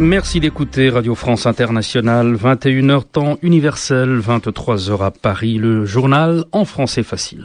Merci d'écouter Radio France Internationale, 21h temps universel, 23h à Paris, le journal en français facile.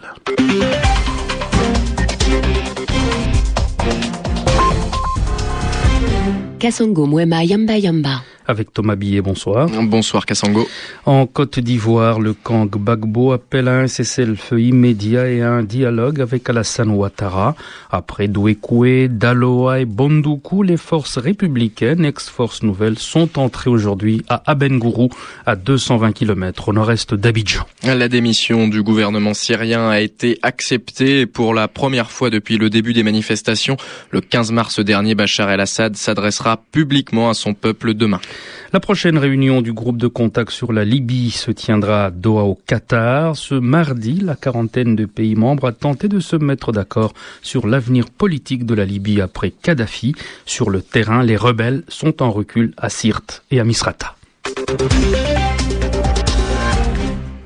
Kasongo Mwema Yamba Yamba avec Thomas Billet. Bonsoir. Bonsoir Kassango. En Côte d'Ivoire, le camp Gbagbo appelle à un cessez-le-feu immédiat et à un dialogue avec Alassane Ouattara. Après Douekoué, Daloa et Bondoukou, les forces républicaines, ex-forces nouvelles, sont entrées aujourd'hui à Abengourou, à 220 km au nord-est d'Abidjan. La démission du gouvernement syrien a été acceptée pour la première fois depuis le début des manifestations. Le 15 mars dernier, Bachar el-Assad s'adressera publiquement à son peuple demain. La prochaine réunion du groupe de contact sur la Libye se tiendra à Doha au Qatar. Ce mardi, la quarantaine de pays membres a tenté de se mettre d'accord sur l'avenir politique de la Libye après Kadhafi. Sur le terrain, les rebelles sont en recul à Sirte et à Misrata.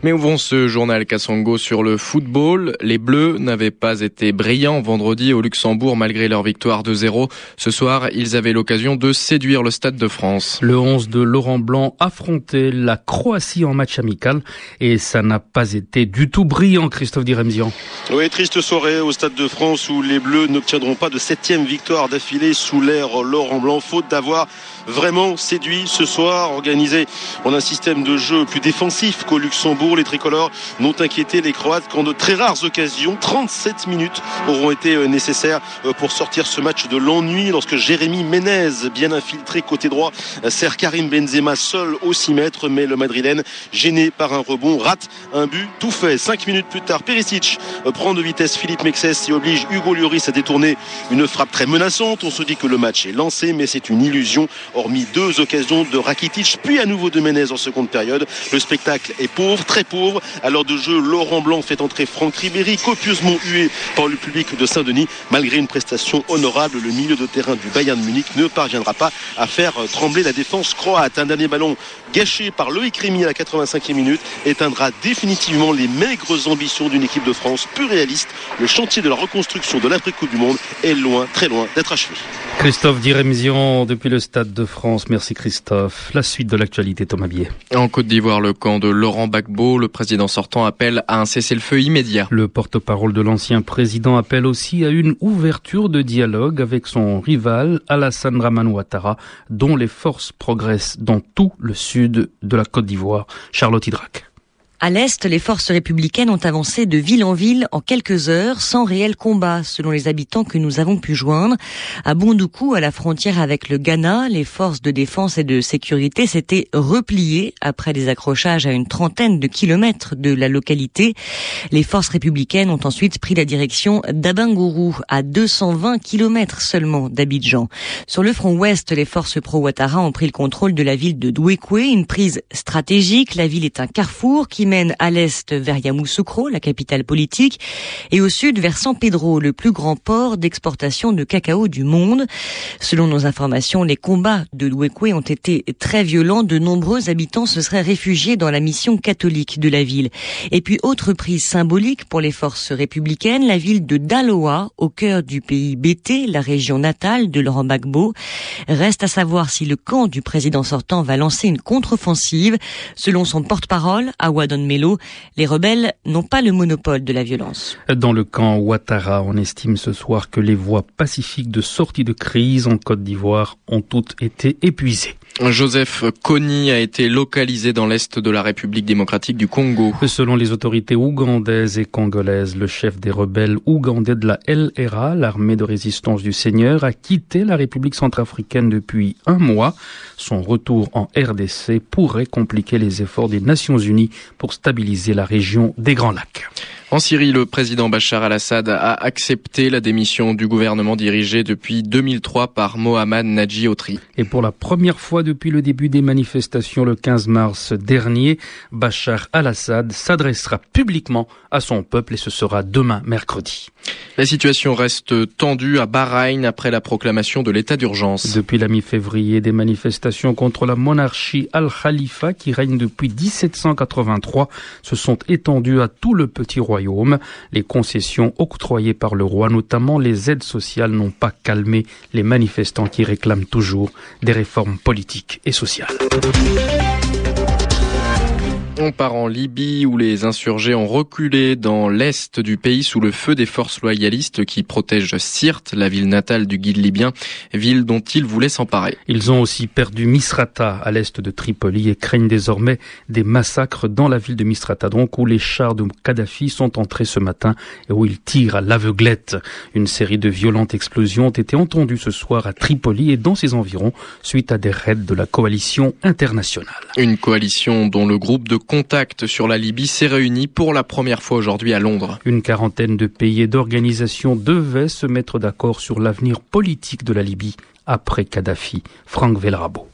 Mais ouvrons ce journal Kassongo sur le football. Les Bleus n'avaient pas été brillants vendredi au Luxembourg malgré leur victoire de 0. Ce soir, ils avaient l'occasion de séduire le Stade de France. Le 11 de Laurent Blanc affrontait la Croatie en match amical et ça n'a pas été du tout brillant, Christophe Diremzian. Oui, triste soirée au Stade de France où les Bleus n'obtiendront pas de septième victoire d'affilée sous l'ère Laurent Blanc, faute d'avoir vraiment séduit ce soir, organisé en un système de jeu plus défensif qu'au Luxembourg. Les tricolores n'ont inquiété les Croates qu'en de très rares occasions. 37 minutes auront été euh, nécessaires euh, pour sortir ce match de l'ennui lorsque Jérémy Ménez, bien infiltré côté droit, euh, sert Karim Benzema seul au 6 mètres, mais le Madrilène, gêné par un rebond, rate un but tout fait. 5 minutes plus tard, Perisic prend de vitesse Philippe Mexès et oblige Hugo Lloris à détourner une frappe très menaçante. On se dit que le match est lancé, mais c'est une illusion hormis deux occasions de Rakitic, puis à nouveau de Menez en seconde période. Le spectacle est pauvre, pauvre. À l'heure de jeu, Laurent Blanc fait entrer Franck Ribéry, copieusement hué par le public de Saint-Denis. Malgré une prestation honorable, le milieu de terrain du Bayern de Munich ne parviendra pas à faire trembler la défense croate. Un dernier ballon gâché par Loïc Rémy à la 85e minute éteindra définitivement les maigres ambitions d'une équipe de France peu réaliste. Le chantier de la reconstruction de l'après-coupe du monde est loin, très loin d'être achevé. Christophe Dirémision depuis le Stade de France. Merci Christophe. La suite de l'actualité, Thomas Bier. En Côte d'Ivoire, le camp de Laurent Gbagbo, le président sortant appelle à un cessez-le-feu immédiat. Le porte-parole de l'ancien président appelle aussi à une ouverture de dialogue avec son rival Alassane Draman Ouattara, dont les forces progressent dans tout le sud de la Côte d'Ivoire. Charlotte Hydrac. À l'Est, les forces républicaines ont avancé de ville en ville en quelques heures sans réel combat, selon les habitants que nous avons pu joindre. À Bondoukou, à la frontière avec le Ghana, les forces de défense et de sécurité s'étaient repliées après des accrochages à une trentaine de kilomètres de la localité. Les forces républicaines ont ensuite pris la direction d'Abangourou, à 220 kilomètres seulement d'Abidjan. Sur le front ouest, les forces pro-Ouattara ont pris le contrôle de la ville de Douekoué, une prise stratégique. La ville est un carrefour qui mène à l'est vers Yamoussoukro, la capitale politique, et au sud vers San Pedro, le plus grand port d'exportation de cacao du monde. Selon nos informations, les combats de Douekoué ont été très violents. De nombreux habitants se seraient réfugiés dans la mission catholique de la ville. Et puis, autre prise symbolique pour les forces républicaines, la ville de Daloa, au cœur du pays BT, la région natale de Laurent Gbagbo. Reste à savoir si le camp du président sortant va lancer une contre-offensive. Selon son porte-parole, Awadon Mélo, les rebelles n'ont pas le monopole de la violence. Dans le camp Ouattara, on estime ce soir que les voies pacifiques de sortie de crise en Côte d'Ivoire ont toutes été épuisées. Joseph Kony a été localisé dans l'est de la République démocratique du Congo. Selon les autorités ougandaises et congolaises, le chef des rebelles ougandais de la LRA, l'armée de résistance du Seigneur, a quitté la République centrafricaine depuis un mois. Son retour en RDC pourrait compliquer les efforts des Nations Unies pour stabiliser la région des Grands Lacs. En Syrie, le président Bachar al-Assad a accepté la démission du gouvernement dirigé depuis 2003 par Mohamed Nadji Otri. Et pour la première fois depuis le début des manifestations le 15 mars dernier, Bachar al-Assad s'adressera publiquement à son peuple et ce sera demain mercredi. La situation reste tendue à Bahreïn après la proclamation de l'état d'urgence. Depuis la mi-février, des manifestations contre la monarchie al-Khalifa qui règne depuis 1783 se sont étendues à tout le petit royaume Les concessions octroyées par le roi, notamment les aides sociales, n'ont pas calmé les manifestants qui réclament toujours des réformes politiques et sociales. On part en Libye où les insurgés ont reculé dans l'est du pays sous le feu des forces loyalistes qui protègent Sirte, la ville natale du guide libyen, ville dont ils voulaient s'emparer. Ils ont aussi perdu Misrata à l'est de Tripoli et craignent désormais des massacres dans la ville de Misrata, donc où les chars de Kadhafi sont entrés ce matin et où ils tirent à l'aveuglette. Une série de violentes explosions ont été entendues ce soir à Tripoli et dans ses environs suite à des raids de la coalition internationale. Une coalition dont le groupe de contact sur la Libye s'est réuni pour la première fois aujourd'hui à Londres. Une quarantaine de pays et d'organisations devaient se mettre d'accord sur l'avenir politique de la Libye après Kadhafi. Franck Velrabo.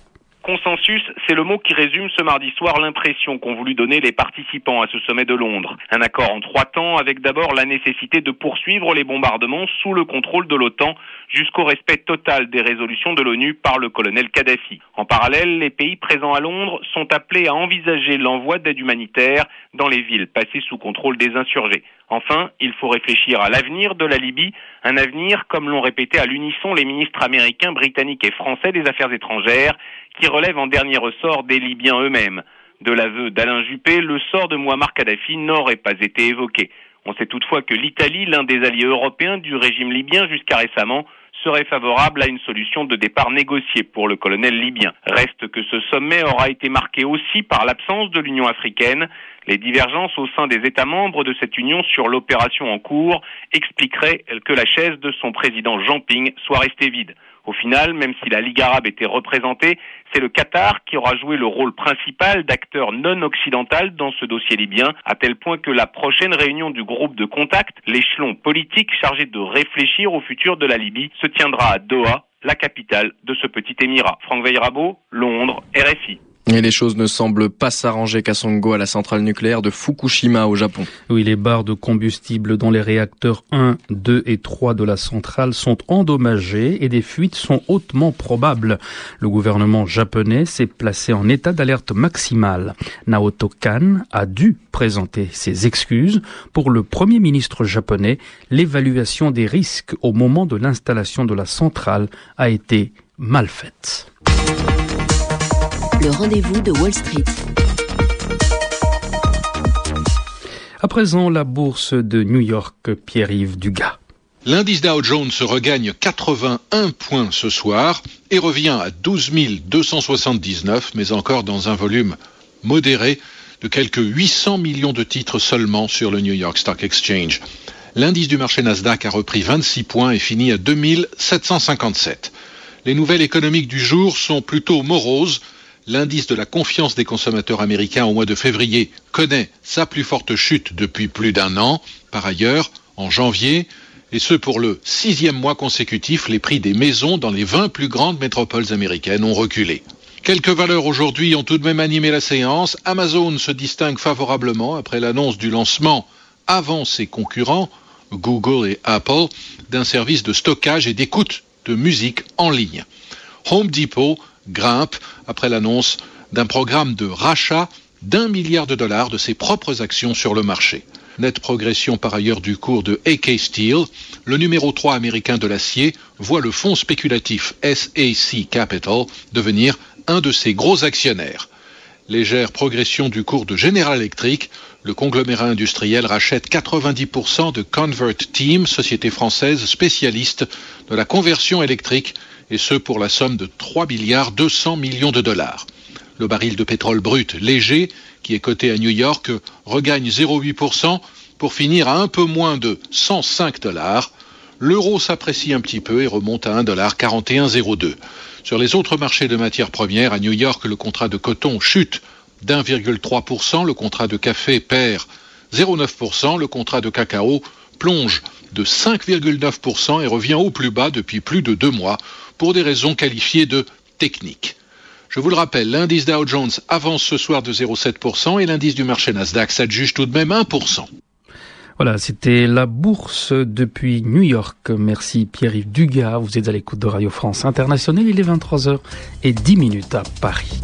Consensus, c'est le mot qui résume ce mardi soir l'impression qu'ont voulu donner les participants à ce sommet de Londres. Un accord en trois temps avec d'abord la nécessité de poursuivre les bombardements sous le contrôle de l'OTAN jusqu'au respect total des résolutions de l'ONU par le colonel Kadhafi. En parallèle, les pays présents à Londres sont appelés à envisager l'envoi d'aide humanitaire dans les villes passées sous contrôle des insurgés. Enfin, il faut réfléchir à l'avenir de la Libye, un avenir, comme l'ont répété à l'unisson les ministres américains, britanniques et français des Affaires étrangères, qui relève en dernier ressort des Libyens eux-mêmes. De l'aveu d'Alain Juppé, le sort de Muammar Kadhafi n'aurait pas été évoqué. On sait toutefois que l'Italie, l'un des alliés européens du régime libyen jusqu'à récemment, serait favorable à une solution de départ négociée pour le colonel libyen. Reste que ce sommet aura été marqué aussi par l'absence de l'Union africaine. Les divergences au sein des États membres de cette union sur l'opération en cours expliqueraient que la chaise de son président Jean Ping soit restée vide. Au final, même si la Ligue arabe était représentée, c'est le Qatar qui aura joué le rôle principal d'acteur non occidental dans ce dossier libyen, à tel point que la prochaine réunion du groupe de contact, l'échelon politique chargé de réfléchir au futur de la Libye, se tiendra à Doha, la capitale de ce petit émirat. Franck Veyrabo, Londres, RFI. Et les choses ne semblent pas s'arranger qu'à Songo, à la centrale nucléaire de Fukushima au Japon. Oui, les barres de combustible dans les réacteurs 1, 2 et 3 de la centrale sont endommagées et des fuites sont hautement probables. Le gouvernement japonais s'est placé en état d'alerte maximale. Naoto Kan a dû présenter ses excuses. Pour le premier ministre japonais, l'évaluation des risques au moment de l'installation de la centrale a été mal faite le rendez-vous de Wall Street. À présent, la bourse de New York, Pierre-Yves Dugas. L'indice Dow Jones regagne 81 points ce soir et revient à 12 279, mais encore dans un volume modéré de quelques 800 millions de titres seulement sur le New York Stock Exchange. L'indice du marché Nasdaq a repris 26 points et finit à 2757. Les nouvelles économiques du jour sont plutôt moroses L'indice de la confiance des consommateurs américains au mois de février connaît sa plus forte chute depuis plus d'un an. Par ailleurs, en janvier, et ce pour le sixième mois consécutif, les prix des maisons dans les 20 plus grandes métropoles américaines ont reculé. Quelques valeurs aujourd'hui ont tout de même animé la séance. Amazon se distingue favorablement après l'annonce du lancement avant ses concurrents, Google et Apple, d'un service de stockage et d'écoute de musique en ligne. Home Depot grimpe après l'annonce d'un programme de rachat d'un milliard de dollars de ses propres actions sur le marché. Nette progression par ailleurs du cours de AK Steel, le numéro 3 américain de l'acier voit le fonds spéculatif SAC Capital devenir un de ses gros actionnaires. Légère progression du cours de General Electric, le conglomérat industriel rachète 90% de Convert Team, société française spécialiste de la conversion électrique et ce pour la somme de 3 milliards 200 millions de dollars. Le baril de pétrole brut léger, qui est coté à New York, regagne 0,8% pour finir à un peu moins de 105 dollars. L'euro s'apprécie un petit peu et remonte à 1,4102. Sur les autres marchés de matières premières, à New York, le contrat de coton chute d'1,3%, le contrat de café perd 0,9%, le contrat de cacao plonge de 5,9% et revient au plus bas depuis plus de deux mois pour des raisons qualifiées de techniques. Je vous le rappelle, l'indice Dow Jones avance ce soir de 0,7% et l'indice du marché Nasdaq s'adjuge tout de même 1%. Voilà, c'était la bourse depuis New York. Merci Pierre-Yves Dugas. Vous êtes à l'écoute de Radio France Internationale. Il est 23h et 10 minutes à Paris.